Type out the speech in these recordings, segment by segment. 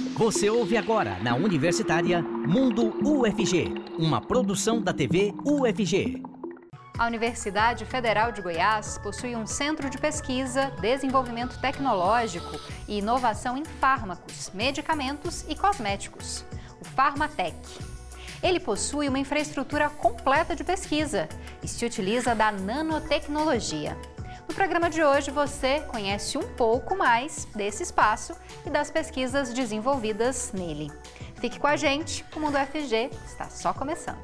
Você ouve agora na Universitária Mundo UFG, uma produção da TV UFG. A Universidade Federal de Goiás possui um centro de pesquisa, desenvolvimento tecnológico e inovação em fármacos, medicamentos e cosméticos, o Farmatec. Ele possui uma infraestrutura completa de pesquisa e se utiliza da nanotecnologia. No programa de hoje você conhece um pouco mais desse espaço e das pesquisas desenvolvidas nele. Fique com a gente, o Mundo FG está só começando.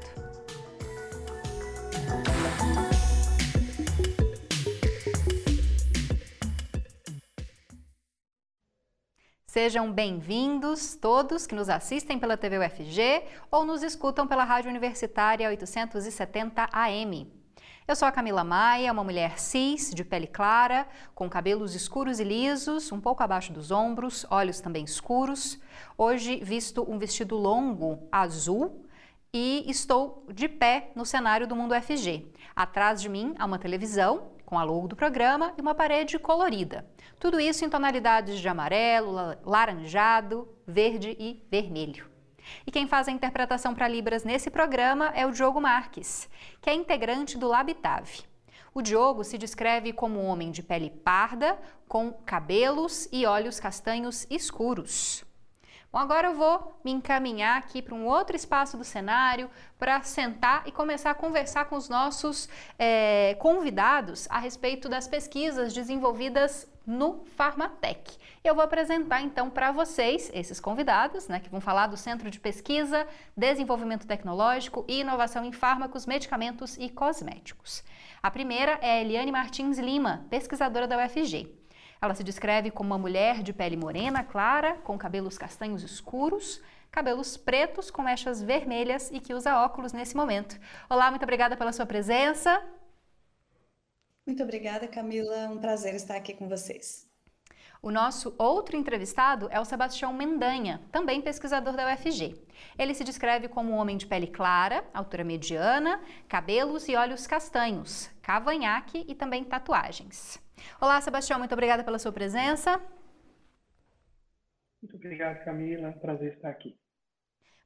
Sejam bem-vindos todos que nos assistem pela TV UFG ou nos escutam pela Rádio Universitária 870 AM. Eu sou a Camila Maia, uma mulher cis, de pele clara, com cabelos escuros e lisos, um pouco abaixo dos ombros, olhos também escuros. Hoje visto um vestido longo azul e estou de pé no cenário do Mundo FG. Atrás de mim há uma televisão com a logo do programa e uma parede colorida. Tudo isso em tonalidades de amarelo, laranjado, verde e vermelho. E quem faz a interpretação para Libras nesse programa é o Diogo Marques, que é integrante do Labitave. O Diogo se descreve como um homem de pele parda, com cabelos e olhos castanhos escuros. Bom, agora eu vou me encaminhar aqui para um outro espaço do cenário para sentar e começar a conversar com os nossos é, convidados a respeito das pesquisas desenvolvidas no Farmatec. Eu vou apresentar então para vocês esses convidados, né, que vão falar do Centro de Pesquisa, Desenvolvimento Tecnológico e Inovação em Fármacos, Medicamentos e Cosméticos. A primeira é a Eliane Martins Lima, pesquisadora da UFG. Ela se descreve como uma mulher de pele morena, clara, com cabelos castanhos escuros, cabelos pretos com mechas vermelhas e que usa óculos nesse momento. Olá, muito obrigada pela sua presença. Muito obrigada, Camila. Um prazer estar aqui com vocês. O nosso outro entrevistado é o Sebastião Mendanha, também pesquisador da UFG. Ele se descreve como um homem de pele clara, altura mediana, cabelos e olhos castanhos, cavanhaque e também tatuagens. Olá, Sebastião, muito obrigada pela sua presença. Muito obrigado, Camila. Prazer estar aqui.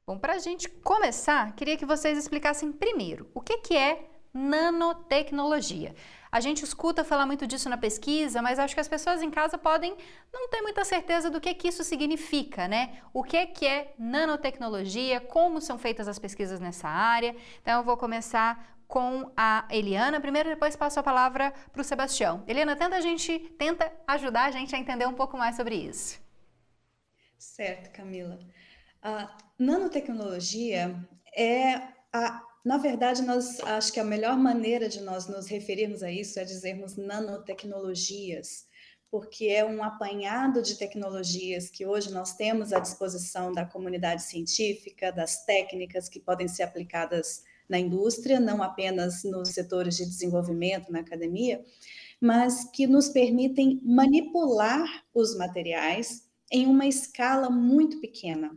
Bom, para a gente começar, queria que vocês explicassem primeiro o que, que é nanotecnologia. A gente escuta falar muito disso na pesquisa, mas acho que as pessoas em casa podem não ter muita certeza do que, que isso significa, né? O que, que é nanotecnologia, como são feitas as pesquisas nessa área. Então, eu vou começar com a Eliana. Primeiro, depois passo a palavra para o Sebastião. Eliana, tenta a gente, tenta ajudar a gente a entender um pouco mais sobre isso. Certo, Camila. A nanotecnologia é a na verdade, nós acho que a melhor maneira de nós nos referirmos a isso é dizermos nanotecnologias, porque é um apanhado de tecnologias que hoje nós temos à disposição da comunidade científica, das técnicas que podem ser aplicadas na indústria, não apenas nos setores de desenvolvimento, na academia, mas que nos permitem manipular os materiais em uma escala muito pequena.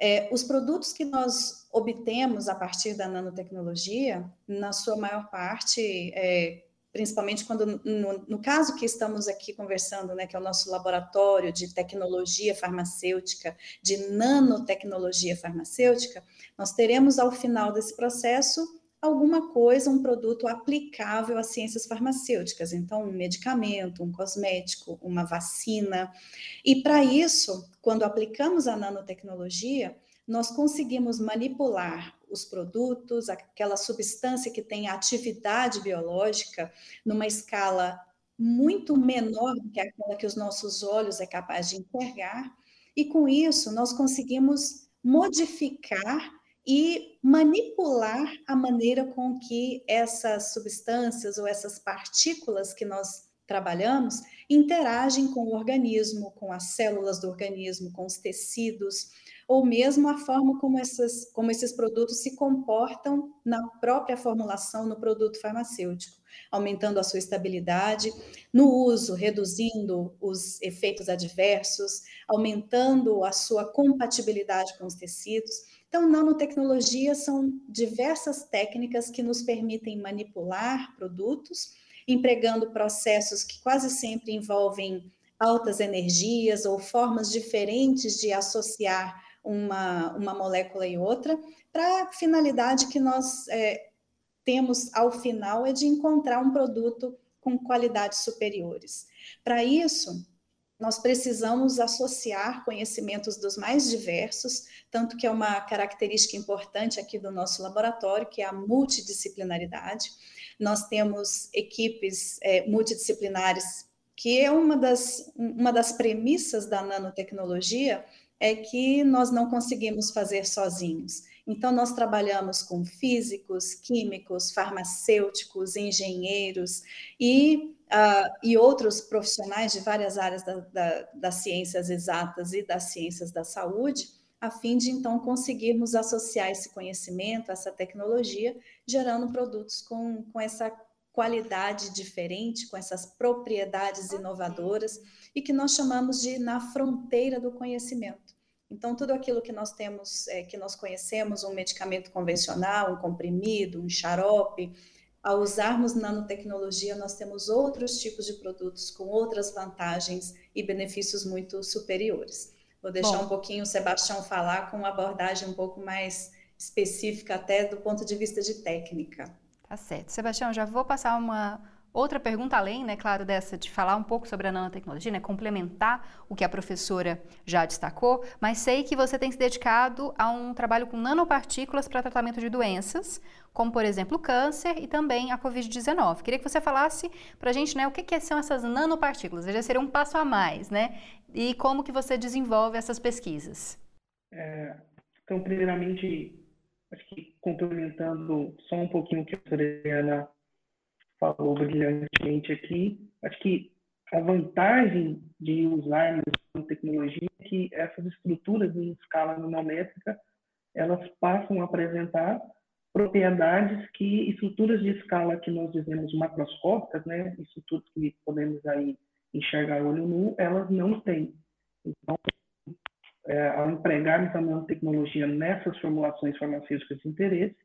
É, os produtos que nós obtemos a partir da nanotecnologia, na sua maior parte, é, principalmente quando, no, no, caso que estamos aqui conversando, né, que é o nosso laboratório de tecnologia farmacêutica, de nanotecnologia farmacêutica, nós teremos ao final desse processo alguma coisa, um produto aplicável às ciências farmacêuticas, então um medicamento, um cosmético, uma vacina. E para isso, quando aplicamos a nanotecnologia, nós conseguimos manipular os produtos, aquela substância que tem atividade biológica, numa escala muito menor do que aquela que os nossos olhos é capaz de enxergar, e com isso nós conseguimos modificar e manipular a maneira com que essas substâncias ou essas partículas que nós trabalhamos interagem com o organismo, com as células do organismo, com os tecidos, ou mesmo a forma como, essas, como esses produtos se comportam na própria formulação no produto farmacêutico, aumentando a sua estabilidade no uso, reduzindo os efeitos adversos, aumentando a sua compatibilidade com os tecidos. Então, nanotecnologia são diversas técnicas que nos permitem manipular produtos, empregando processos que quase sempre envolvem altas energias ou formas diferentes de associar uma, uma molécula e outra, para a finalidade que nós é, temos ao final é de encontrar um produto com qualidades superiores. Para isso, nós precisamos associar conhecimentos dos mais diversos, tanto que é uma característica importante aqui do nosso laboratório, que é a multidisciplinaridade. Nós temos equipes é, multidisciplinares, que é uma das, uma das premissas da nanotecnologia, é que nós não conseguimos fazer sozinhos. Então, nós trabalhamos com físicos, químicos, farmacêuticos, engenheiros e, uh, e outros profissionais de várias áreas da, da, das ciências exatas e das ciências da saúde, a fim de então conseguirmos associar esse conhecimento, essa tecnologia, gerando produtos com, com essa qualidade diferente, com essas propriedades inovadoras e que nós chamamos de na fronteira do conhecimento. Então, tudo aquilo que nós temos, é, que nós conhecemos, um medicamento convencional, um comprimido, um xarope, ao usarmos nanotecnologia, nós temos outros tipos de produtos com outras vantagens e benefícios muito superiores. Vou deixar Bom. um pouquinho o Sebastião falar com uma abordagem um pouco mais específica, até do ponto de vista de técnica. Tá certo. Sebastião, já vou passar uma outra pergunta além, né, claro, dessa de falar um pouco sobre a nanotecnologia, né, complementar o que a professora já destacou, mas sei que você tem se dedicado a um trabalho com nanopartículas para tratamento de doenças, como por exemplo o câncer e também a COVID-19. Queria que você falasse para a gente, né, o que, que são essas nanopartículas, já seria um passo a mais, né, e como que você desenvolve essas pesquisas. É, então, primeiramente, acho que complementando só um pouquinho o que a Adriana falou brilhantemente aqui, acho que a vantagem de usarmos a tecnologia é que essas estruturas em escala nanométrica elas passam a apresentar propriedades que estruturas de escala que nós dizemos macroscópicas, né, estruturas que podemos aí enxergar olho nu, elas não têm. Então, é, ao empregarmos a nanotecnologia nessas formulações farmacêuticas de interesse,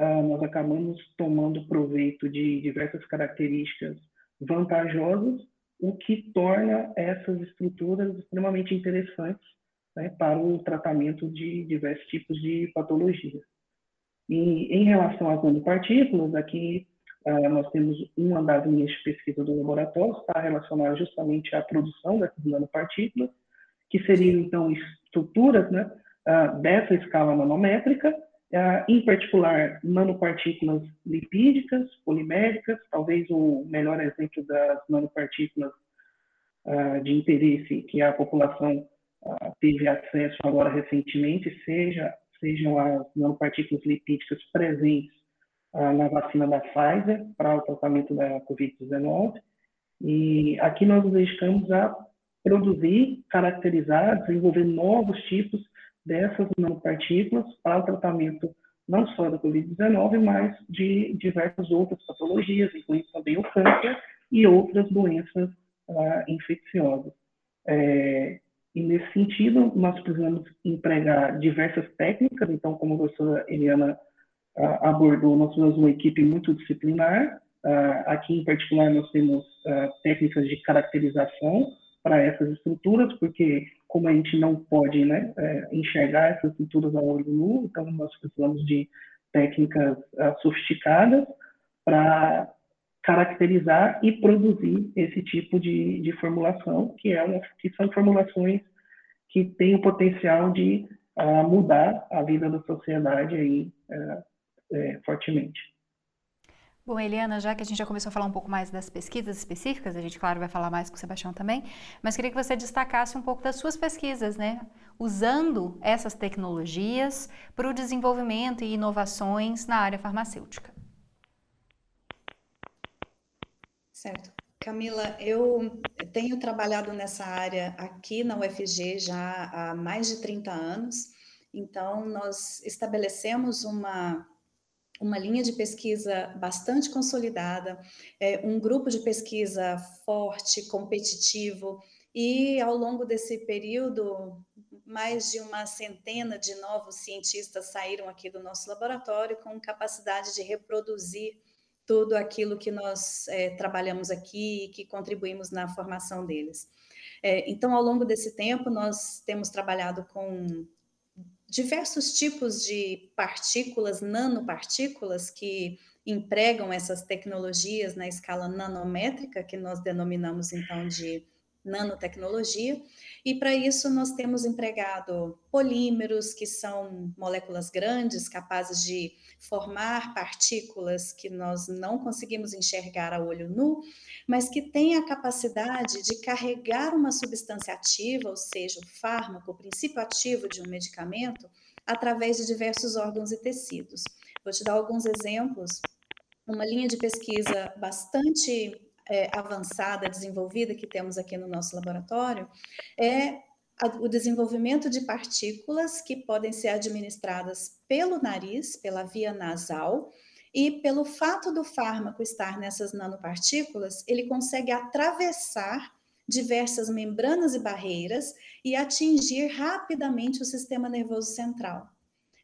uh, nós acabamos tomando proveito de diversas características vantajosas, o que torna essas estruturas extremamente interessantes né, para o tratamento de diversos tipos de patologias. E em relação às nanopartículas, aqui uh, nós temos uma das linhas de pesquisa do laboratório, está relacionada justamente à produção dessas nanopartículas, que seriam então estruturas né, uh, dessa escala nanométrica, uh, em particular nanopartículas lipídicas, poliméricas, talvez o melhor exemplo das nanopartículas uh, de interesse que a população teve acesso agora recentemente, seja, sejam as nanopartículas lipídicas presentes na vacina da Pfizer para o tratamento da Covid-19. E aqui nós nos dedicamos a produzir, caracterizar, desenvolver novos tipos dessas nanopartículas para o tratamento não só da Covid-19, mas de diversas outras patologias, incluindo também o câncer e outras doenças ah, infecciosas. É, e nesse sentido, nós precisamos empregar diversas técnicas, então, como a professora Eliana ah, abordou, nós somos uma equipe multidisciplinar, ah, aqui em particular nós temos ah, técnicas de caracterização, para essas estruturas, porque como a gente não pode né, é, enxergar essas estruturas a olho nu, então nós precisamos de técnicas sofisticadas para caracterizar e produzir esse tipo de, de formulação, que, é uma, que são formulações que têm o potencial de uh, mudar a vida da sociedade aí, uh, fortemente. Bom, Eliana, já que a gente já começou a falar um pouco mais das pesquisas específicas, a gente, claro, vai falar mais com o Sebastião também, mas queria que você destacasse um pouco das suas pesquisas, né? Usando essas tecnologias para o desenvolvimento e inovações na área farmacêutica. Certo. Camila, eu tenho trabalhado nessa área aqui na UFG já há mais de 30 anos, então nós estabelecemos uma uma linha de pesquisa bastante consolidada, é, um grupo de pesquisa forte, competitivo, e ao longo desse período, mais de uma centena de novos cientistas saíram aqui do nosso laboratório com capacidade de reproduzir tudo aquilo que nós é, trabalhamos aqui e que contribuímos na formação deles. É, então, ao longo desse tempo, nós temos trabalhado com diversos tipos de partículas, nanopartículas, que empregam essas tecnologias na escala nanométrica, que nós denominamos então de nanotecnologia, e para isso nós temos empregado polímeros, que são moléculas grandes, capazes de formar partículas que nós não conseguimos enxergar a olho nu, mas que têm a capacidade de carregar uma substância ativa, ou seja, o fármaco, o princípio ativo de um medicamento, através de diversos órgãos e tecidos. Vou te dar alguns exemplos. Uma linha de pesquisa bastante é, avançada, desenvolvida que temos aqui no nosso laboratório é o desenvolvimento de partículas que podem ser administradas pelo nariz, pela via nasal, e pelo fato do fármaco estar nessas nanopartículas, ele consegue atravessar diversas membranas e barreiras e atingir rapidamente o sistema nervoso central.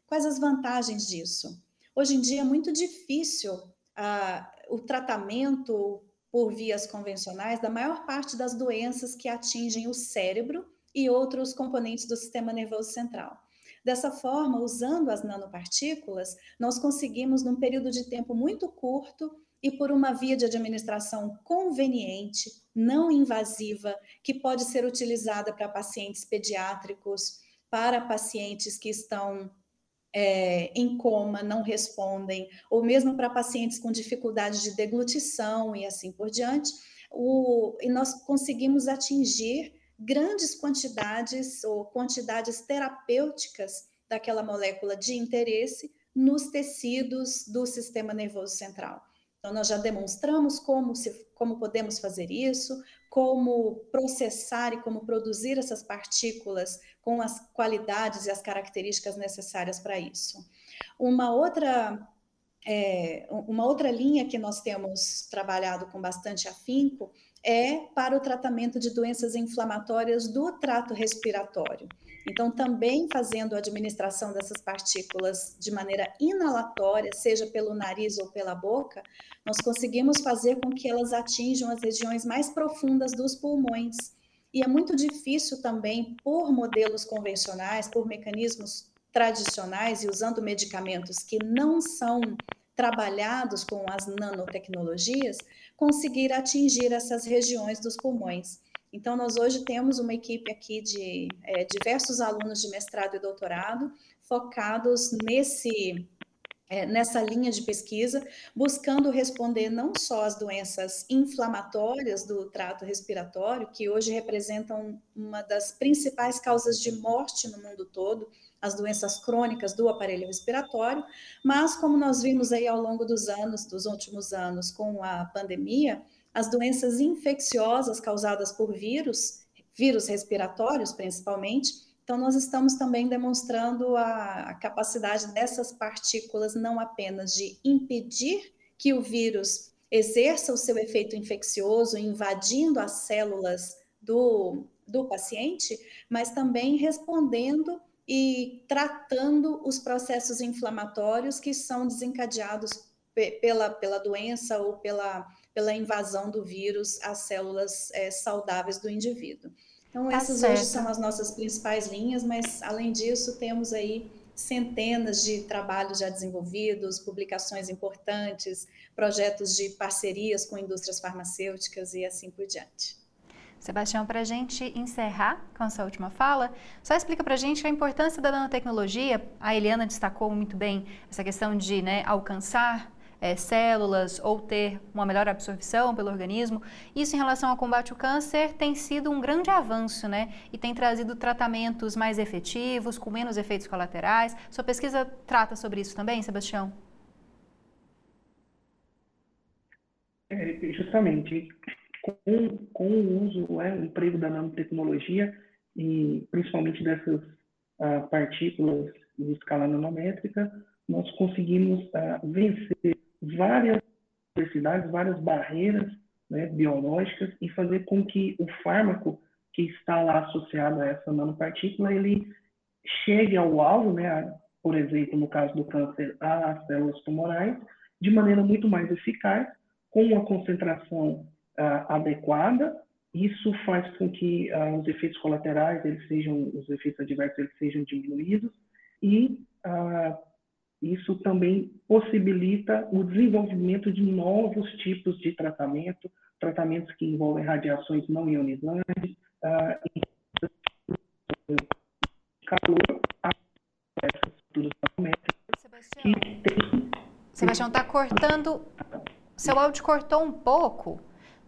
Quais as vantagens disso? Hoje em dia é muito difícil ah, o tratamento por vias convencionais da maior parte das doenças que atingem o cérebro e outros componentes do sistema nervoso central. Dessa forma, usando as nanopartículas, nós conseguimos, num período de tempo muito curto e por uma via de administração conveniente, não invasiva, que pode ser utilizada para pacientes pediátricos, para pacientes que estão é, em coma, não respondem, ou mesmo para pacientes com dificuldade de deglutição e assim por diante, o, e nós conseguimos atingir grandes quantidades ou quantidades terapêuticas daquela molécula de interesse nos tecidos do sistema nervoso central. Então, nós já demonstramos como, se, como podemos fazer isso, como processar e como produzir essas partículas com as qualidades e as características necessárias para isso. Uma outra é, uma outra linha que nós temos trabalhado com bastante afinco é para o tratamento de doenças inflamatórias do trato respiratório. Então, também fazendo a administração dessas partículas de maneira inalatória, seja pelo nariz ou pela boca, nós conseguimos fazer com que elas atinjam as regiões mais profundas dos pulmões. E é muito difícil também, por modelos convencionais, por mecanismos tradicionais e usando medicamentos que não são trabalhados com as nanotecnologias, conseguir atingir essas regiões dos pulmões. Então, nós hoje temos uma equipe aqui de é, diversos alunos de mestrado e doutorado focados nesse é, nessa linha de pesquisa, buscando responder não só às doenças inflamatórias do trato respiratório, que hoje representam uma das principais causas de morte no mundo todo, as doenças crônicas do aparelho respiratório, mas como nós vimos aí ao longo dos anos, dos últimos anos, com a pandemia, as doenças infecciosas causadas por vírus, vírus respiratórios principalmente, então nós estamos também demonstrando a, a capacidade dessas partículas não apenas de impedir que o vírus exerça o seu efeito infeccioso, invadindo as células do, do paciente, mas também respondendo e tratando os processos inflamatórios que são desencadeados pela, pela doença ou pela, pela invasão do vírus às células é, saudáveis do indivíduo. Então, tá essas certo. hoje são as nossas principais linhas, mas além disso, temos aí centenas de trabalhos já desenvolvidos, publicações importantes, projetos de parcerias com indústrias farmacêuticas e assim por diante. Sebastião, para a gente encerrar com a sua última fala, só explica para a gente a importância da nanotecnologia. A Eliana destacou muito bem essa questão de né, alcançar é, células ou ter uma melhor absorção pelo organismo. Isso em relação ao combate ao câncer tem sido um grande avanço, né? E tem trazido tratamentos mais efetivos, com menos efeitos colaterais. Sua pesquisa trata sobre isso também, Sebastião? É, justamente com, com o uso, é, o emprego da nanotecnologia e principalmente dessas uh, partículas de escala nanométrica, nós conseguimos uh, vencer várias diversidades, várias barreiras né, biológicas e fazer com que o fármaco que está lá associado a essa nanopartícula ele chegue ao alvo, né, por exemplo, no caso do câncer, às células tumorais, de maneira muito mais eficaz, com uma concentração uh, adequada. Isso faz com que uh, os efeitos colaterais, eles sejam, os efeitos adversos, eles sejam diminuídos e uh, isso também possibilita o desenvolvimento de novos tipos de tratamento, tratamentos que envolvem radiações não ionizantes, uh, calor, essas estruturas Sebastião, Sebastião está cortando, seu áudio cortou um pouco.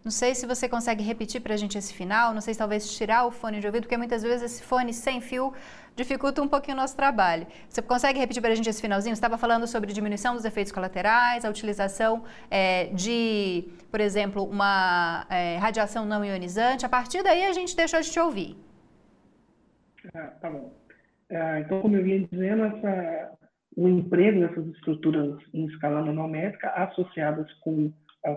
Não sei se você consegue repetir para a gente esse final, não sei se talvez tirar o fone de ouvido, porque muitas vezes esse fone sem fio dificulta um pouquinho o nosso trabalho. Você consegue repetir para a gente esse finalzinho? Você estava falando sobre diminuição dos efeitos colaterais, a utilização é, de, por exemplo, uma é, radiação não ionizante. A partir daí a gente deixou de te ouvir. Ah, tá bom. Ah, então, como eu ia dizendo, essa, o emprego dessas estruturas em escala nanométrica associadas com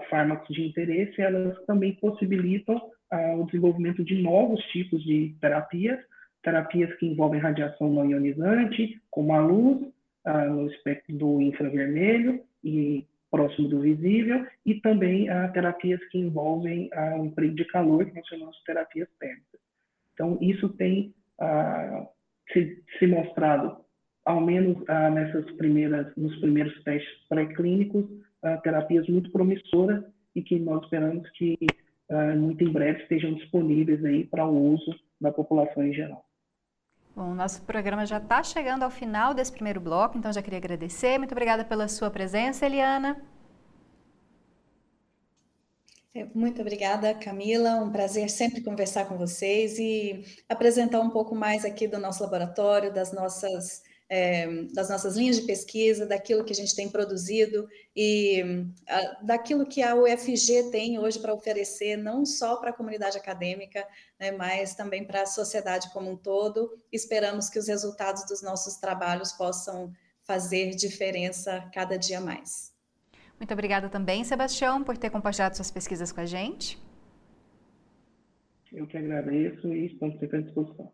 fármacos de interesse, elas também possibilitam uh, o desenvolvimento de novos tipos de terapias, terapias que envolvem radiação não ionizante, como a luz, uh, no espectro do infravermelho e próximo do visível, e também uh, terapias que envolvem o emprego de calor, que nós chamamos de terapias térmicas. Então, isso tem se, se, mostrado, ao menos nessas primeiras, nos primeiros testes pré-clínicos, uh, terapias muito promissoras e que nós esperamos que uh, muito em breve estejam disponíveis aí para o uso da população em geral. Bom, nosso programa já está chegando ao final desse primeiro bloco, então já queria agradecer. Muito obrigada pela sua presença, Eliana. É, muito obrigada, Camila. Um prazer sempre conversar com vocês e apresentar um pouco mais aqui do nosso laboratório, das nossas é, das nossas linhas de pesquisa, daquilo que a gente tem produzido e a, daquilo que a UFG tem hoje para oferecer, não só para a comunidade acadêmica, né, mas também para a sociedade como um todo. Esperamos que os resultados dos nossos trabalhos possam fazer diferença cada dia mais. Muito obrigada também, Sebastião, por ter compartilhado suas pesquisas com a gente. Eu que agradeço e estamos sempre à disposição.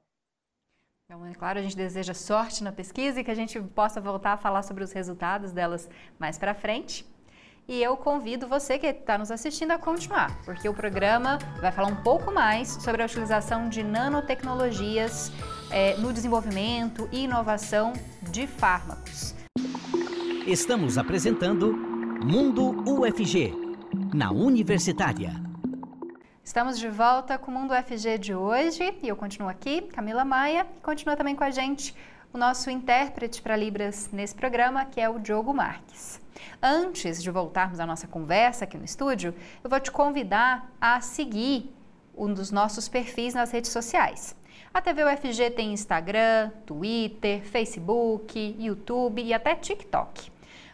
Então, é claro, a gente deseja sorte na pesquisa e que a gente possa voltar a falar sobre os resultados delas mais para frente. E eu convido você que está nos assistindo a continuar, porque o programa vai falar um pouco mais sobre a utilização de nanotecnologias é, no desenvolvimento e inovação de fármacos. Estamos apresentando Mundo UFG, na Universitária. Estamos de volta com o Mundo FG de hoje e eu continuo aqui, Camila Maia, e continua também com a gente o nosso intérprete para Libras nesse programa, que é o Diogo Marques. Antes de voltarmos à nossa conversa aqui no estúdio, eu vou te convidar a seguir um dos nossos perfis nas redes sociais. A TV UFG tem Instagram, Twitter, Facebook, YouTube e até TikTok.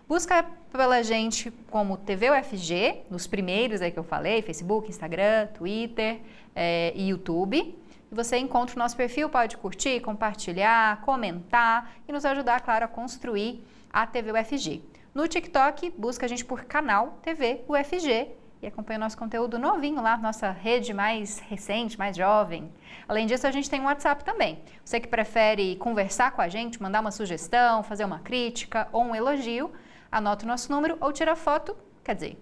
Busca pela gente como TV UFG, nos primeiros aí que eu falei, Facebook, Instagram, Twitter é, e YouTube. E você encontra o nosso perfil, pode curtir, compartilhar, comentar e nos ajudar, claro, a construir a TV UFG. No TikTok, busca a gente por canal TV UFG e acompanha o nosso conteúdo novinho lá, nossa rede mais recente, mais jovem. Além disso, a gente tem um WhatsApp também. Você que prefere conversar com a gente, mandar uma sugestão, fazer uma crítica ou um elogio, anota o nosso número ou tira foto, quer dizer,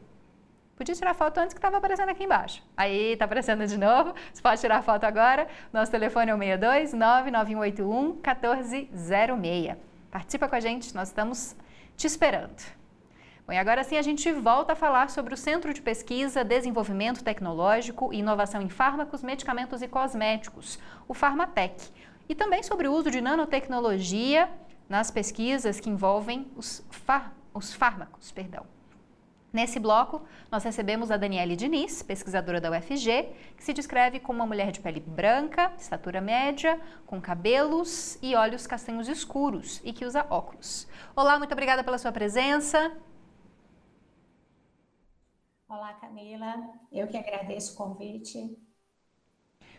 podia tirar foto antes que estava aparecendo aqui embaixo. Aí está aparecendo de novo, você pode tirar foto agora. Nosso telefone é o 62 99181 1406. Participa com a gente, nós estamos te esperando. Bom, e agora sim a gente volta a falar sobre o Centro de Pesquisa, Desenvolvimento Tecnológico e Inovação em Fármacos, Medicamentos e Cosméticos, o Farmatec, e também sobre o uso de nanotecnologia nas pesquisas que envolvem os fármacos os fármacos, perdão. Nesse bloco, nós recebemos a Daniele Diniz, pesquisadora da UFG, que se descreve como uma mulher de pele branca, estatura média, com cabelos e olhos castanhos escuros e que usa óculos. Olá, muito obrigada pela sua presença. Olá, Camila. Eu que agradeço o convite.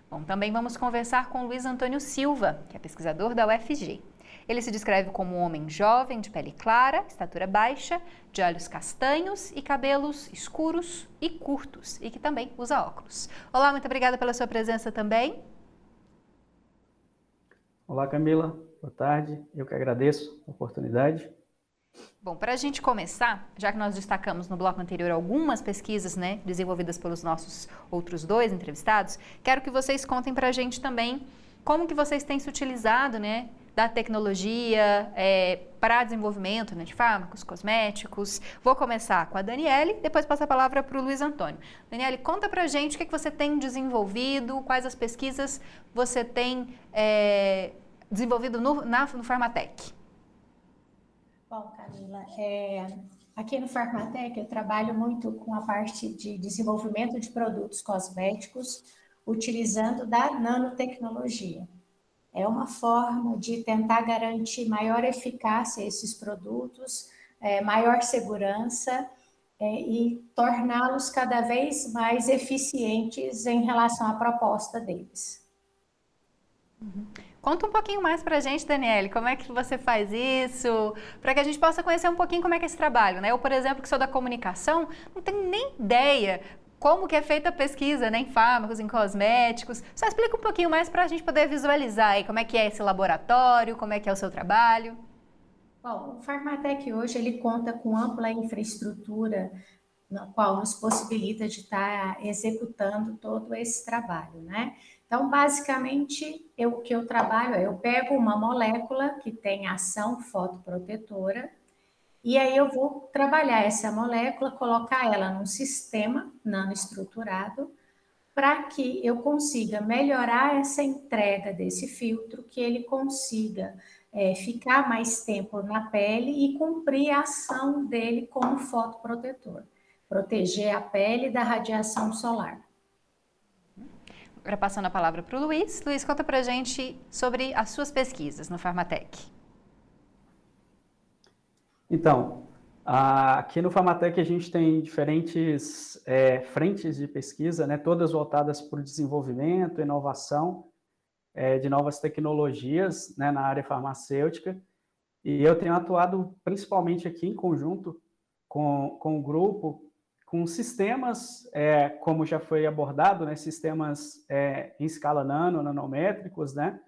Bom, também vamos conversar com Luiz Antônio Silva, que é pesquisador da UFG. Ele se descreve como um homem jovem, de pele clara, estatura baixa, de olhos castanhos e cabelos escuros e curtos, e que também usa óculos. Olá, muito obrigada pela sua presença também. Olá, Camila. Boa tarde. Eu que agradeço a oportunidade. Bom, para a gente começar, já que nós destacamos no bloco anterior algumas pesquisas né, desenvolvidas pelos nossos outros dois entrevistados, quero que vocês contem para a gente também como que vocês têm se utilizado né, da tecnologia é, para desenvolvimento né, de fármacos, cosméticos. Vou começar com a Daniele, depois passo a palavra para o Luiz Antônio. Daniele, conta para gente o que, que você tem desenvolvido, quais as pesquisas você tem é, desenvolvido no, na, no Farmatec. Bom, Camila, é, aqui no Farmatec eu trabalho muito com a parte de desenvolvimento de produtos cosméticos utilizando da nanotecnologia. É uma forma de tentar garantir maior eficácia a esses produtos, é, maior segurança é, e torná-los cada vez mais eficientes em relação à proposta deles. Uhum. Conta um pouquinho mais para a gente, Daniele, como é que você faz isso, para que a gente possa conhecer um pouquinho como é que é esse trabalho, né? Eu, por exemplo, que sou da comunicação, não tenho nem ideia como que é feita a pesquisa né, em fármacos, em cosméticos. Só explica um pouquinho mais para a gente poder visualizar aí como é que é esse laboratório, como é que é o seu trabalho. Bom, o Farmatec hoje ele conta com ampla infraestrutura na qual nos possibilita de estar executando todo esse trabalho, né? Então, basicamente, eu, o que eu trabalho é eu pego uma molécula que tem ação fotoprotetora, e aí eu vou trabalhar essa molécula, colocar ela num sistema nanoestruturado, para que eu consiga melhorar essa entrega desse filtro, que ele consiga é, ficar mais tempo na pele e cumprir a ação dele como fotoprotetor, proteger a pele da radiação solar. Agora passando a palavra para o Luiz. Luiz, conta para gente sobre as suas pesquisas no Farmatec. Então, aqui no Farmatec a gente tem diferentes é, frentes de pesquisa, né, todas voltadas para o desenvolvimento, inovação é, de novas tecnologias né, na área farmacêutica. E eu tenho atuado principalmente aqui em conjunto com, com o grupo, com sistemas, é, como já foi abordado, né, sistemas é, em escala nano, nanométricos, né,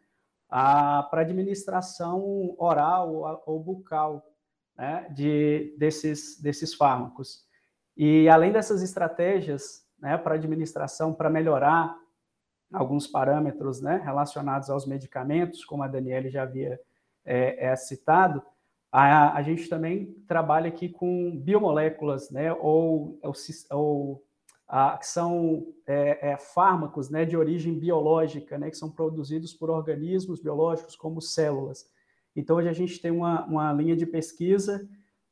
para administração oral ou bucal né, de, desses, desses fármacos. E além dessas estratégias né, para administração, para melhorar alguns parâmetros né, relacionados aos medicamentos, como a Daniele já havia é, é, citado, a, a, gente também trabalha aqui com biomoléculas, né, ou, ou, ou a, que são é, é, fármacos né, de origem biológica, né, que são produzidos por organismos biológicos como células. Então, hoje a gente tem uma, uma linha de pesquisa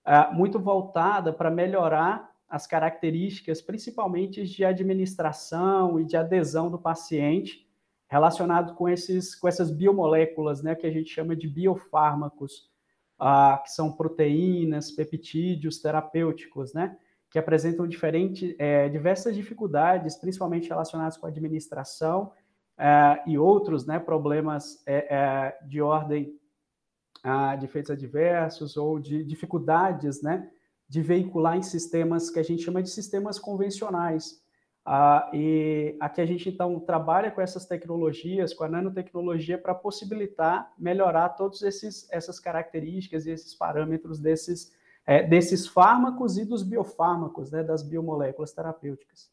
uh, muito voltada para melhorar as características, principalmente de administração e de adesão do paciente, relacionado com, esses, com essas biomoléculas, né, que a gente chama de biofármacos, uh, que são proteínas, peptídeos terapêuticos, né, que apresentam diferente, é, diversas dificuldades, principalmente relacionadas com a administração é, e outros né, problemas é, é de ordem ah, de efeitos adversos ou de dificuldades, né, de veicular em sistemas que a gente chama de sistemas convencionais. Ah, e aqui a gente então trabalha com essas tecnologias, com a nanotecnologia, para possibilitar melhorar todas essas características e esses parâmetros desses, é, desses fármacos e dos biofármacos, né, das biomoléculas terapêuticas.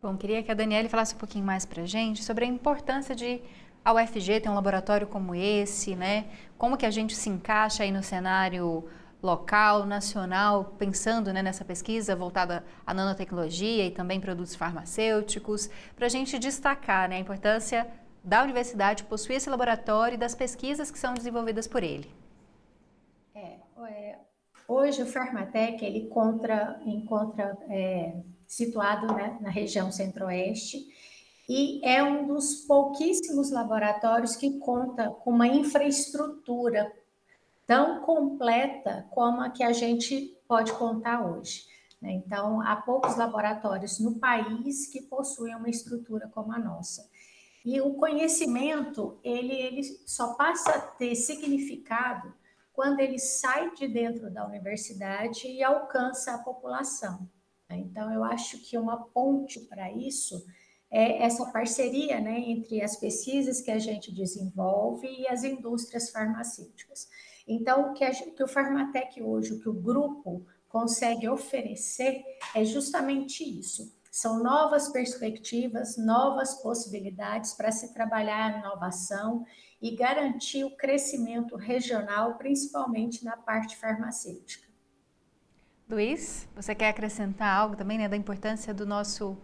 Bom, queria que a Daniela falasse um pouquinho mais para a gente sobre a importância de a UFG ter um laboratório como esse, né? Como que a gente se encaixa aí no cenário local, nacional, pensando né, nessa pesquisa voltada à nanotecnologia e também produtos farmacêuticos, para a gente destacar né, a importância da universidade possuir esse laboratório e das pesquisas que são desenvolvidas por ele. É, é hoje o Farmatec ele encontra é, situado né, na região centro-oeste e é um dos pouquíssimos laboratórios que conta com uma infraestrutura tão completa como a que a gente pode contar hoje. Né? Então, há poucos laboratórios no país que possuem uma estrutura como a nossa. E o conhecimento, ele, ele só passa a ter significado quando ele sai de dentro da universidade e alcança a população. Né? Então, eu acho que uma ponte para isso é essa parceria né, entre as pesquisas que a gente desenvolve e as indústrias farmacêuticas. Então, o que, a, que o Farmatec hoje, o que o grupo consegue oferecer é justamente isso. São novas perspectivas, novas possibilidades para se trabalhar a inovação e garantir o crescimento regional, principalmente na parte farmacêutica. Luiz, você quer acrescentar algo também né, da importância do nosso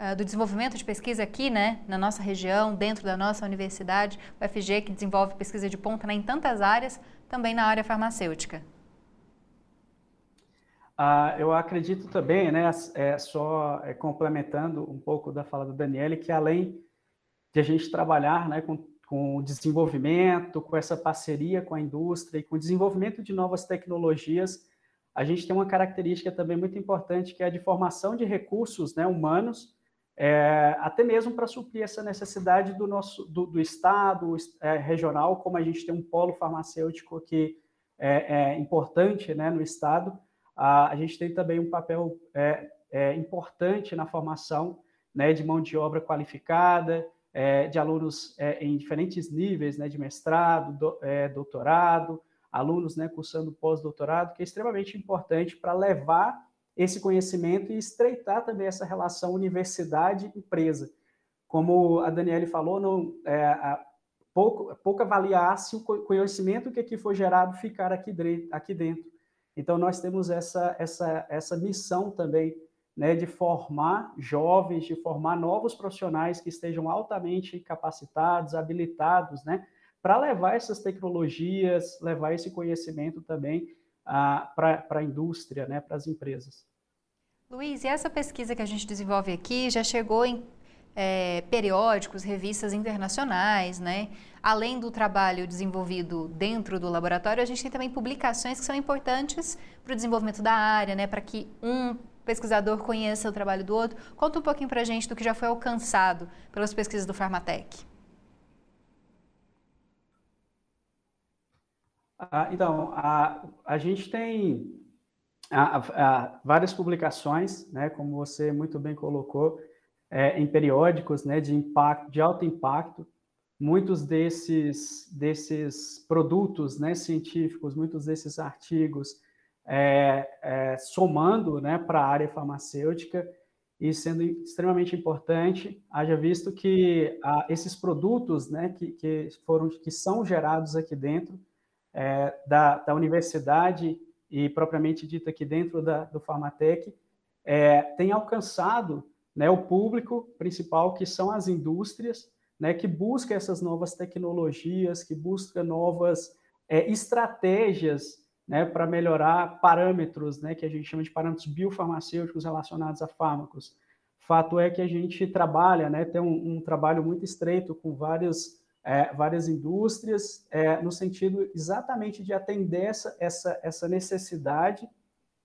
uh, do desenvolvimento de pesquisa aqui, né, na nossa região, dentro da nossa universidade, o FG que desenvolve pesquisa de ponta né, em tantas áreas, também na área farmacêutica. Ah, eu acredito também, né, é, só é, complementando um pouco da fala do Daniele, que além de a gente trabalhar né, com, com o desenvolvimento, com essa parceria com a indústria e com o desenvolvimento de novas tecnologias, a gente tem uma característica também muito importante, que é a de formação de recursos né, humanos, é, até mesmo para suprir essa necessidade do nosso do, do Estado é, regional, como a gente tem um polo farmacêutico que é, é importante né, no Estado, a, a, gente tem também um papel é, é, importante na formação né, de mão de obra qualificada, de alunos em diferentes níveis, né, de mestrado, do, doutorado, alunos né, cursando pós-doutorado, que é extremamente importante para levar esse conhecimento e estreitar também essa relação universidade-empresa. Como a Daniele falou, não, é, pouco, pouco avaliar se o conhecimento que aqui foi gerado ficar aqui, aqui dentro. Então, nós temos essa, essa, essa missão também né, de formar jovens, de formar novos profissionais que estejam altamente capacitados, habilitados, né, para levar essas tecnologias, levar esse conhecimento também para a indústria, né, para as empresas. Luiz, e essa pesquisa que a gente desenvolve aqui já chegou em é, periódicos, revistas internacionais, né? Além do trabalho desenvolvido dentro do laboratório, a gente tem também publicações que são importantes para o desenvolvimento da área, né? Para que um pesquisador conheça o trabalho do outro. Conta um pouquinho para a gente do que já foi alcançado pelas pesquisas do Farmatec. Ah, então, a, a gente tem a, a, várias publicações, né, como você muito bem colocou, é, em periódicos né, de impacto, de alto impacto. Muitos desses, desses produtos né, científicos, muitos desses artigos, é, é, somando né, para a área farmacêutica e sendo extremamente importante, haja visto que ah, esses produtos né, que, que, foram, que são gerados aqui dentro, é, da, da, universidade e propriamente dita aqui dentro da, do Farmatec, é, tem alcançado né, o público principal, que são as indústrias, né, que busca essas novas tecnologias, que busca novas é, estratégias né, para melhorar parâmetros, né, que a gente chama de parâmetros biofarmacêuticos relacionados a fármacos. Fato é que a gente trabalha, né, tem um, um trabalho muito estreito com vários é, várias indústrias, é, no sentido exatamente de atender essa, essa, essa necessidade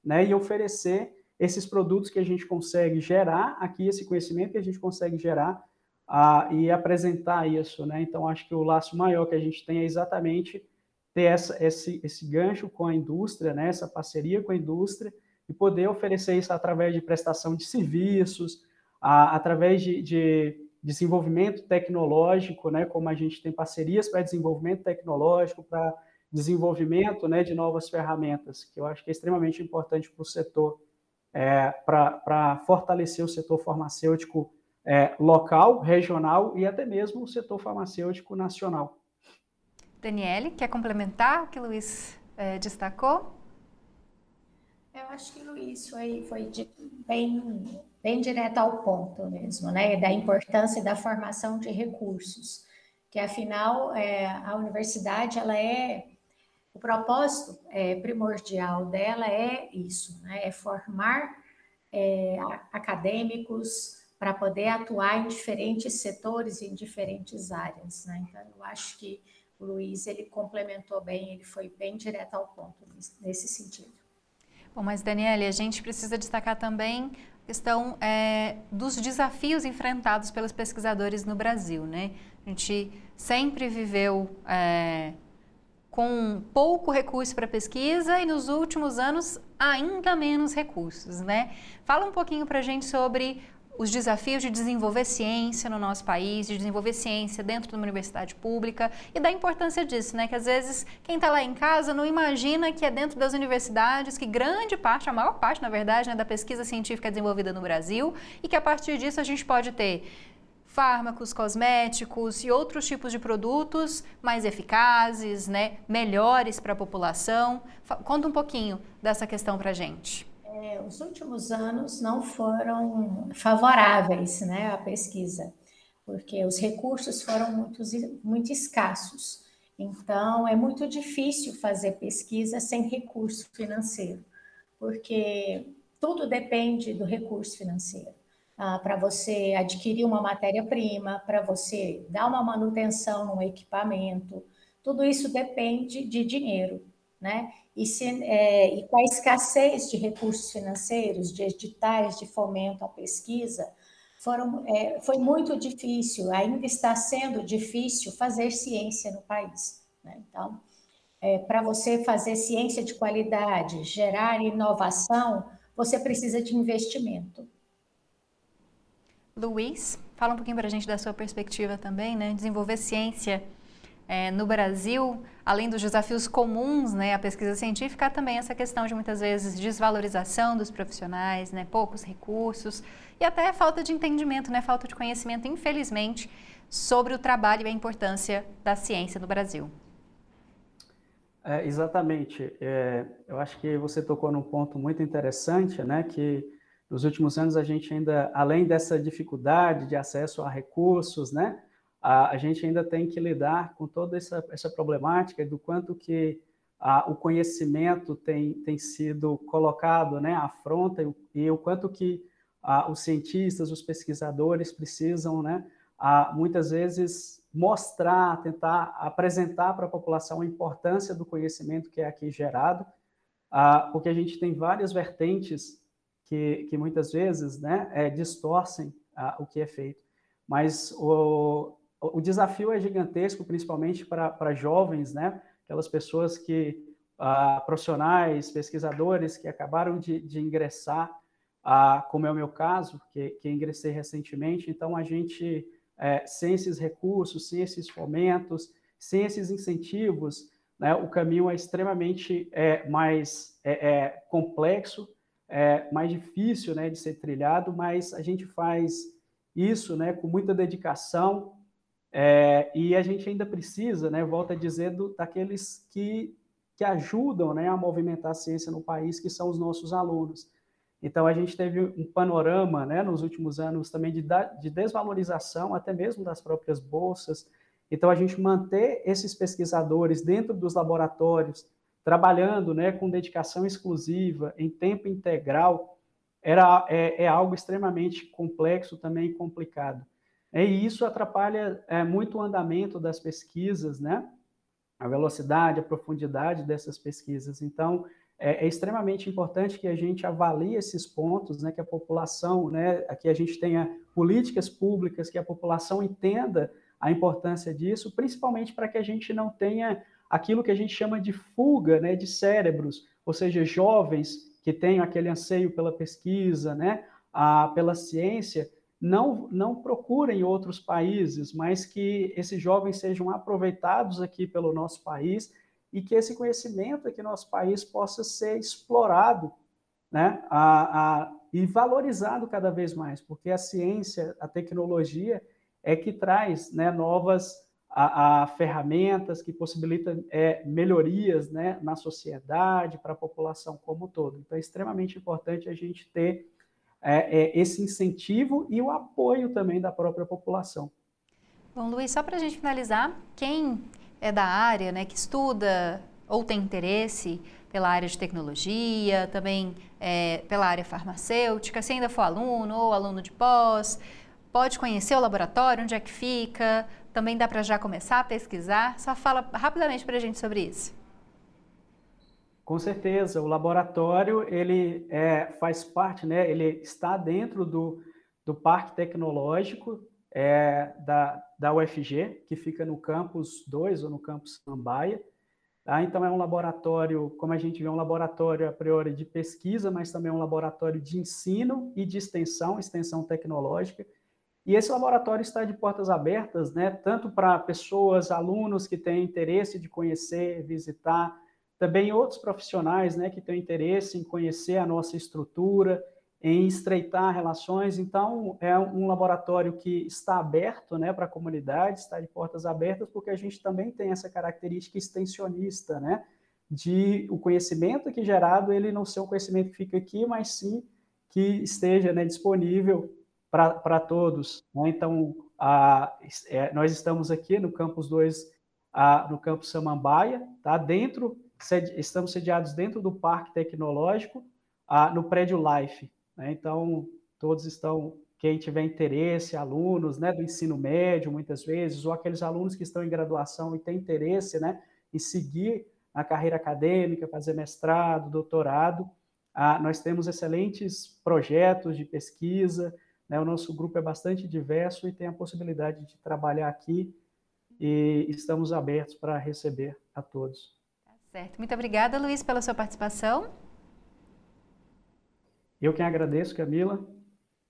né, e oferecer esses produtos que a gente consegue gerar aqui, esse conhecimento que a gente consegue gerar a, e apresentar isso. Né? Então, acho que o laço maior que a gente tem é exatamente ter essa, esse, esse gancho com a indústria, né? essa parceria com a indústria, e poder oferecer isso através de prestação de serviços, através de, de desenvolvimento tecnológico, né, como a gente tem parcerias para desenvolvimento tecnológico, para desenvolvimento né, de novas ferramentas, que eu acho que é extremamente importante para o setor, é, para fortalecer o setor farmacêutico é, local, regional e até mesmo o setor farmacêutico nacional. Daniele, quer complementar o que o Luiz é, destacou? Eu acho que o Luiz foi, foi bem bem direto ao ponto mesmo, né? Da importância da formação de recursos, que afinal é, a universidade ela é o propósito é, primordial dela é isso, né? É formar é, acadêmicos para poder atuar em diferentes setores, em diferentes áreas, né? Então eu acho que o Luiz ele complementou bem, ele foi bem direto ao ponto nesse sentido. Bom, mas Daniele, a gente precisa destacar também questão é, dos desafios enfrentados pelos pesquisadores no Brasil, né? A gente sempre viveu é, com pouco recurso para pesquisa e nos últimos anos ainda menos recursos, né? Fala um pouquinho para a gente sobre os desafios de desenvolver ciência no nosso país, de desenvolver ciência dentro de uma universidade pública e da importância disso, né? Que às vezes quem está lá em casa não imagina que é dentro das universidades que grande parte, a maior parte, na verdade, né, da pesquisa científica é desenvolvida no Brasil e que a partir disso a gente pode ter fármacos, cosméticos e outros tipos de produtos mais eficazes, né, melhores para a população. Conta um pouquinho dessa questão para a gente. É, os últimos anos não foram favoráveis né, à pesquisa, porque os recursos foram muito, muito escassos. Então, é muito difícil fazer pesquisa sem recurso financeiro, porque tudo depende do recurso financeiro ah, para você adquirir uma matéria-prima, para você dar uma manutenção no equipamento, tudo isso depende de dinheiro, né? E, se, é, e com a escassez de recursos financeiros, de editais de fomento à pesquisa, foram, é, foi muito difícil, ainda está sendo difícil fazer ciência no país. Né? Então, é, para você fazer ciência de qualidade, gerar inovação, você precisa de investimento. Luiz, fala um pouquinho para a gente da sua perspectiva também, né? Desenvolver ciência é, no Brasil, além dos desafios comuns, né, a pesquisa científica, há também essa questão de muitas vezes desvalorização dos profissionais, né, poucos recursos e até falta de entendimento, né, falta de conhecimento, infelizmente, sobre o trabalho e a importância da ciência no Brasil. É, exatamente. É, eu acho que você tocou num ponto muito interessante, né, que nos últimos anos, a gente ainda, além dessa dificuldade de acesso a recursos, né, a, a gente ainda tem que lidar com toda essa, essa problemática do quanto que a, o conhecimento tem, tem sido colocado né, à fronta e, e o quanto que a, os cientistas, os pesquisadores precisam, né, a, muitas vezes, mostrar, tentar apresentar para a população a importância do conhecimento que é aqui gerado, porque a gente tem várias vertentes que, que muitas vezes né, é, distorcem o que é feito. Mas o, o desafio é gigantesco, principalmente para jovens, né, aquelas pessoas que, ah, profissionais, pesquisadores que acabaram de, de ingressar, ah, como é o meu caso, que, que ingressei recentemente. Então, a gente, é, sem esses recursos, sem esses fomentos, sem esses incentivos, né, o caminho é extremamente é, mais é, é complexo é, mais difícil né, de ser trilhado, mas a gente faz isso né, com muita dedicação é, e a gente ainda precisa, né, volta a dizer, do, daqueles que, que ajudam né, a movimentar a ciência no país, que são os nossos alunos. Então, a gente teve um panorama né, nos últimos anos também de, de desvalorização, até mesmo das próprias bolsas. Então, a gente manter esses pesquisadores dentro dos laboratórios, trabalhando né, com dedicação exclusiva, em tempo integral, era, é, é algo extremamente complexo também e complicado. E isso atrapalha é, muito o andamento das pesquisas, né? a velocidade, a profundidade dessas pesquisas. Então, é, é, extremamente importante que a gente avalie esses pontos, né, que a população, né, que a gente tenha políticas públicas, que a população entenda a importância disso, principalmente para que a gente não tenha aquilo que a gente chama de fuga né, de cérebros, ou seja, jovens que têm aquele anseio pela pesquisa, né, a, pela ciência, não, não procurem outros países, mas que esses jovens sejam aproveitados aqui pelo nosso país e que esse conhecimento aqui no nosso país possa ser explorado né, a, a, e valorizado cada vez mais, porque a ciência, a tecnologia é que traz né, novas a, a ferramentas que possibilitam é, melhorias né, na sociedade, para a população como um todo. Então, é extremamente importante a gente ter é, é, esse incentivo e o apoio também da própria população. Bom, Luiz, só para a gente finalizar, quem é da área, né, que estuda ou tem interesse pela área de tecnologia, também é, pela área farmacêutica, se ainda for aluno ou aluno de pós, pode conhecer o laboratório, onde é que fica, também dá para já começar a pesquisar? Só fala rapidamente para a gente sobre isso. Com certeza, o laboratório ele é, faz parte, né? Ele está dentro do, do Parque Tecnológico é, da, da UFG, que fica no campus 2 ou no campus Samambaia. Tá? Então, é um laboratório, como a gente vê, um laboratório a priori de pesquisa, mas também um laboratório de ensino e de extensão, extensão tecnológica. E esse laboratório está de portas abertas, né, tanto para pessoas, alunos que têm interesse de conhecer, visitar, também outros profissionais né, que têm interesse em conhecer a nossa estrutura, em estreitar relações. Então, é um laboratório que está aberto né, para a comunidade, está de portas abertas, porque a gente também tem essa característica extensionista, né, de o conhecimento que é gerado, ele não ser um conhecimento que fica aqui, mas sim que esteja né, disponível para todos. Né? Então, a, é, nós estamos aqui no Campus 2, a, no Campus Samambaia, tá? dentro, sedi, estamos sediados dentro do Parque Tecnológico, a, no prédio Life. Né? Então, todos estão, quem tiver interesse, alunos né, do ensino médio, muitas vezes, ou aqueles alunos que estão em graduação e têm interesse né, em seguir a carreira acadêmica, fazer mestrado, doutorado, ah, nós temos excelentes projetos de pesquisa, né, o nosso grupo é bastante diverso e tem a possibilidade de trabalhar aqui e estamos abertos para receber a todos. Certo. Muito obrigada, Luiz, pela sua participação. Eu quem agradeço, Camila.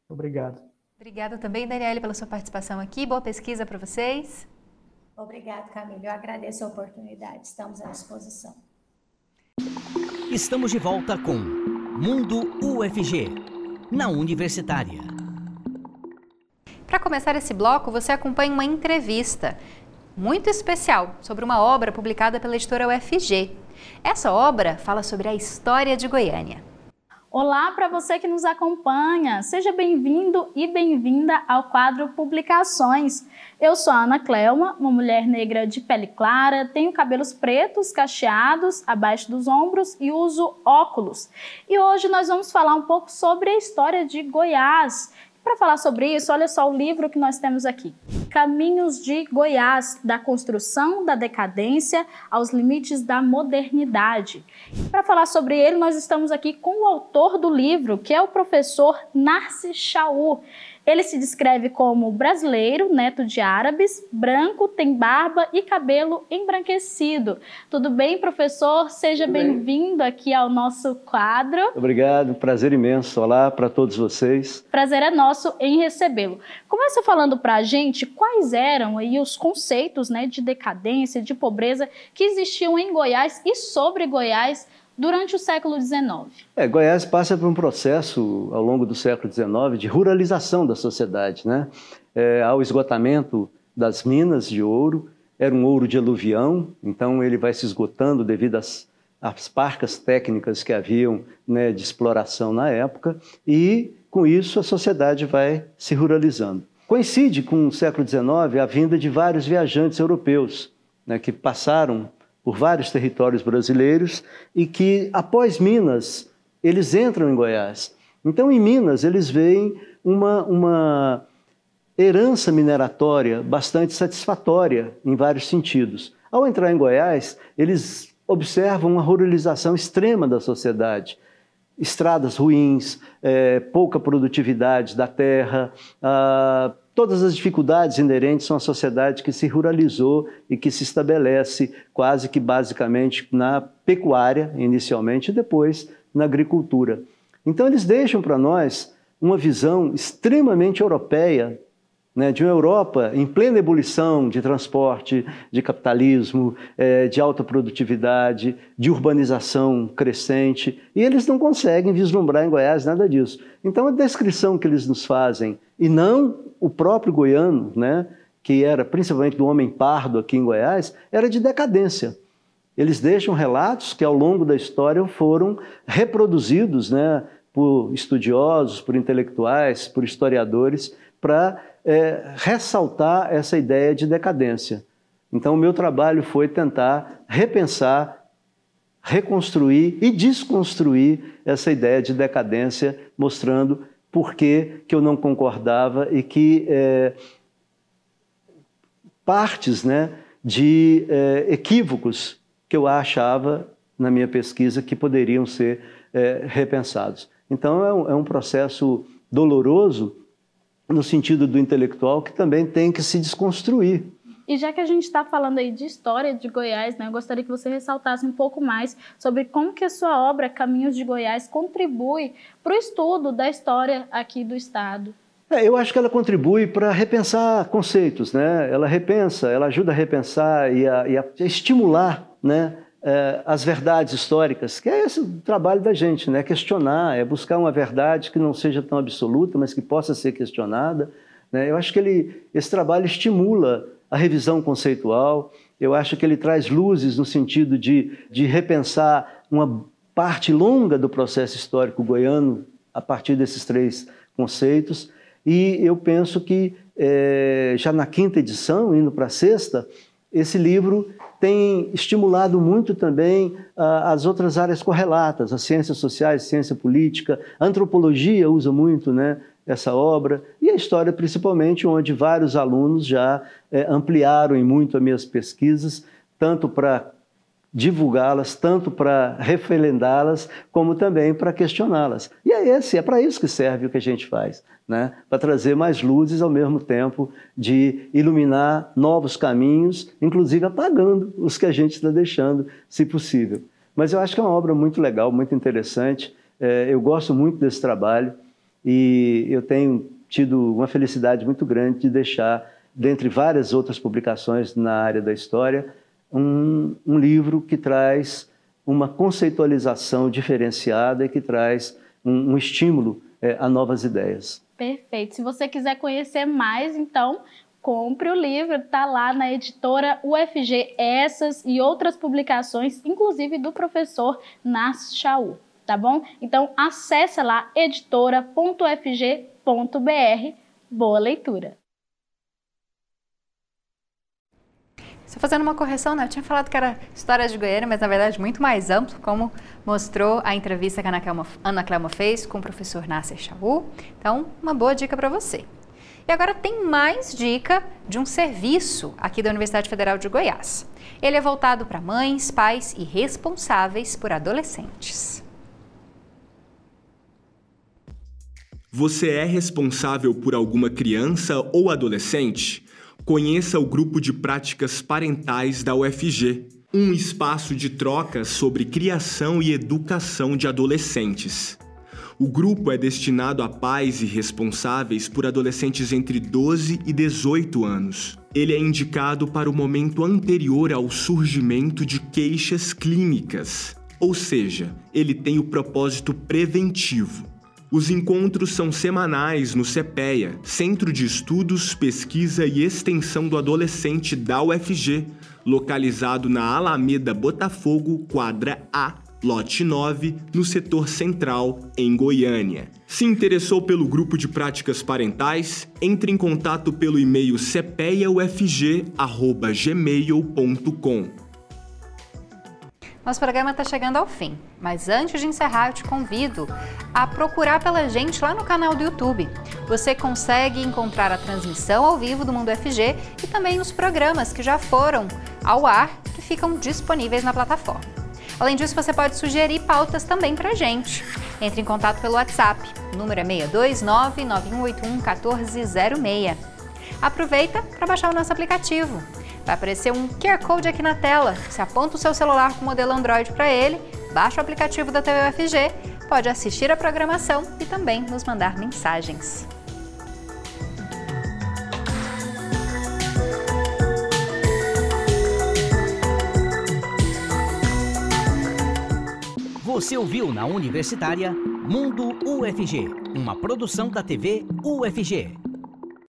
Obrigado. Obrigada também, Daniele, pela sua participação aqui. Boa pesquisa para vocês. Obrigado, Camila. Eu agradeço a oportunidade. Estamos à disposição. Estamos de volta com Mundo UFG, na Universitária. Para começar esse bloco, você acompanha uma entrevista muito especial sobre uma obra publicada pela editora UFG. Essa obra fala sobre a história de Goiânia. Olá para você que nos acompanha, seja bem-vindo e bem-vinda ao quadro Publicações. Eu sou a Ana Clelma, uma mulher negra de pele clara, tenho cabelos pretos cacheados abaixo dos ombros e uso óculos. E hoje nós vamos falar um pouco sobre a história de Goiás. Para falar sobre isso, olha só o livro que nós temos aqui. Caminhos de Goiás, da construção da decadência aos limites da modernidade. Para falar sobre ele, nós estamos aqui com o autor do livro, que é o professor Narcis Chaur. Ele se descreve como brasileiro, neto de árabes, branco, tem barba e cabelo embranquecido. Tudo bem, professor? Seja bem-vindo bem aqui ao nosso quadro. Obrigado, prazer imenso. Olá para todos vocês. Prazer é nosso em recebê-lo. Começa falando para a gente quais eram aí os conceitos né, de decadência, de pobreza que existiam em Goiás e sobre Goiás durante o século XIX? É, Goiás passa por um processo ao longo do século XIX de ruralização da sociedade, né? É, ao esgotamento das minas de ouro, era um ouro de aluvião, então ele vai se esgotando devido às, às parcas técnicas que haviam né, de exploração na época, e com isso a sociedade vai se ruralizando. Coincide com o século XIX a vinda de vários viajantes europeus né, que passaram por vários territórios brasileiros e que, após Minas, eles entram em Goiás. Então, em Minas, eles veem uma, uma herança mineratória bastante satisfatória em vários sentidos. Ao entrar em Goiás, eles observam uma ruralização extrema da sociedade. Estradas ruins, é, pouca produtividade da terra, ah, todas as dificuldades inerentes a uma sociedade que se ruralizou e que se estabelece quase que basicamente na pecuária, inicialmente, e depois na agricultura. Então, eles deixam para nós uma visão extremamente europeia, né, de uma Europa em plena ebulição de transporte, de capitalismo, é, de alta produtividade, de urbanização crescente, e eles não conseguem vislumbrar em Goiás nada disso. Então, a descrição que eles nos fazem, e não o próprio goiano, né, que era principalmente do homem pardo aqui em Goiás, era de decadência. Eles deixam relatos que ao longo da história foram reproduzidos né, por estudiosos, por intelectuais, por historiadores, para é, ressaltar essa ideia de decadência. Então, o meu trabalho foi tentar repensar, reconstruir e desconstruir essa ideia de decadência, mostrando por que, que eu não concordava e que é, partes né, de é, equívocos que eu achava na minha pesquisa que poderiam ser é, repensados. Então é um, é um processo doloroso no sentido do intelectual que também tem que se desconstruir. E já que a gente está falando aí de história de Goiás, né, eu gostaria que você ressaltasse um pouco mais sobre como que a sua obra Caminhos de Goiás contribui para o estudo da história aqui do estado. É, eu acho que ela contribui para repensar conceitos, né? Ela repensa, ela ajuda a repensar e a, e a estimular, né? É, as verdades históricas, que é esse o trabalho da gente, né? Questionar, é buscar uma verdade que não seja tão absoluta, mas que possa ser questionada. Né? Eu acho que ele, esse trabalho estimula a revisão conceitual. Eu acho que ele traz luzes no sentido de, de repensar uma parte longa do processo histórico goiano a partir desses três conceitos. E eu penso que é, já na quinta edição, indo para a sexta, esse livro tem estimulado muito também ah, as outras áreas correlatas, as ciências sociais, ciência política, antropologia usa muito né, essa obra, e a história principalmente, onde vários alunos já é, ampliaram muito as minhas pesquisas, tanto para divulgá-las, tanto para referendá-las, como também para questioná-las. E é esse, é para isso que serve o que a gente faz, né? Para trazer mais luzes ao mesmo tempo de iluminar novos caminhos, inclusive apagando os que a gente está deixando, se possível. Mas eu acho que é uma obra muito legal, muito interessante. É, eu gosto muito desse trabalho e eu tenho tido uma felicidade muito grande de deixar, dentre várias outras publicações na área da história, um, um livro que traz uma conceitualização diferenciada e que traz um, um estímulo é, a novas ideias. Perfeito. Se você quiser conhecer mais, então compre o livro, está lá na editora UFG, essas e outras publicações, inclusive do professor Nas Chau, tá bom? Então acesse lá editora.ufg.br. Boa leitura! Só fazendo uma correção, né? Eu tinha falado que era história de Goiânia, mas na verdade muito mais amplo, como mostrou a entrevista que a Ana Clema fez com o professor Nasser Chaú. Então, uma boa dica para você. E agora tem mais dica de um serviço aqui da Universidade Federal de Goiás. Ele é voltado para mães, pais e responsáveis por adolescentes. Você é responsável por alguma criança ou adolescente? Conheça o grupo de práticas parentais da UFG, um espaço de troca sobre criação e educação de adolescentes. O grupo é destinado a pais e responsáveis por adolescentes entre 12 e 18 anos. Ele é indicado para o momento anterior ao surgimento de queixas clínicas, ou seja, ele tem o propósito preventivo os encontros são semanais no CEPEA, Centro de Estudos, Pesquisa e Extensão do Adolescente da UFG, localizado na Alameda Botafogo, quadra A, lote 9, no setor central, em Goiânia. Se interessou pelo grupo de práticas parentais, entre em contato pelo e-mail cepeaufg.gmail.com. Nosso programa está chegando ao fim, mas antes de encerrar, eu te convido a procurar pela gente lá no canal do YouTube. Você consegue encontrar a transmissão ao vivo do Mundo FG e também os programas que já foram ao ar que ficam disponíveis na plataforma. Além disso, você pode sugerir pautas também para gente. Entre em contato pelo WhatsApp, o número é 629 9181 1406. Aproveita para baixar o nosso aplicativo. Vai aparecer um QR Code aqui na tela. Você aponta o seu celular com o modelo Android para ele, baixa o aplicativo da TV UFG, pode assistir a programação e também nos mandar mensagens. Você ouviu na Universitária Mundo UFG, uma produção da TV UFG.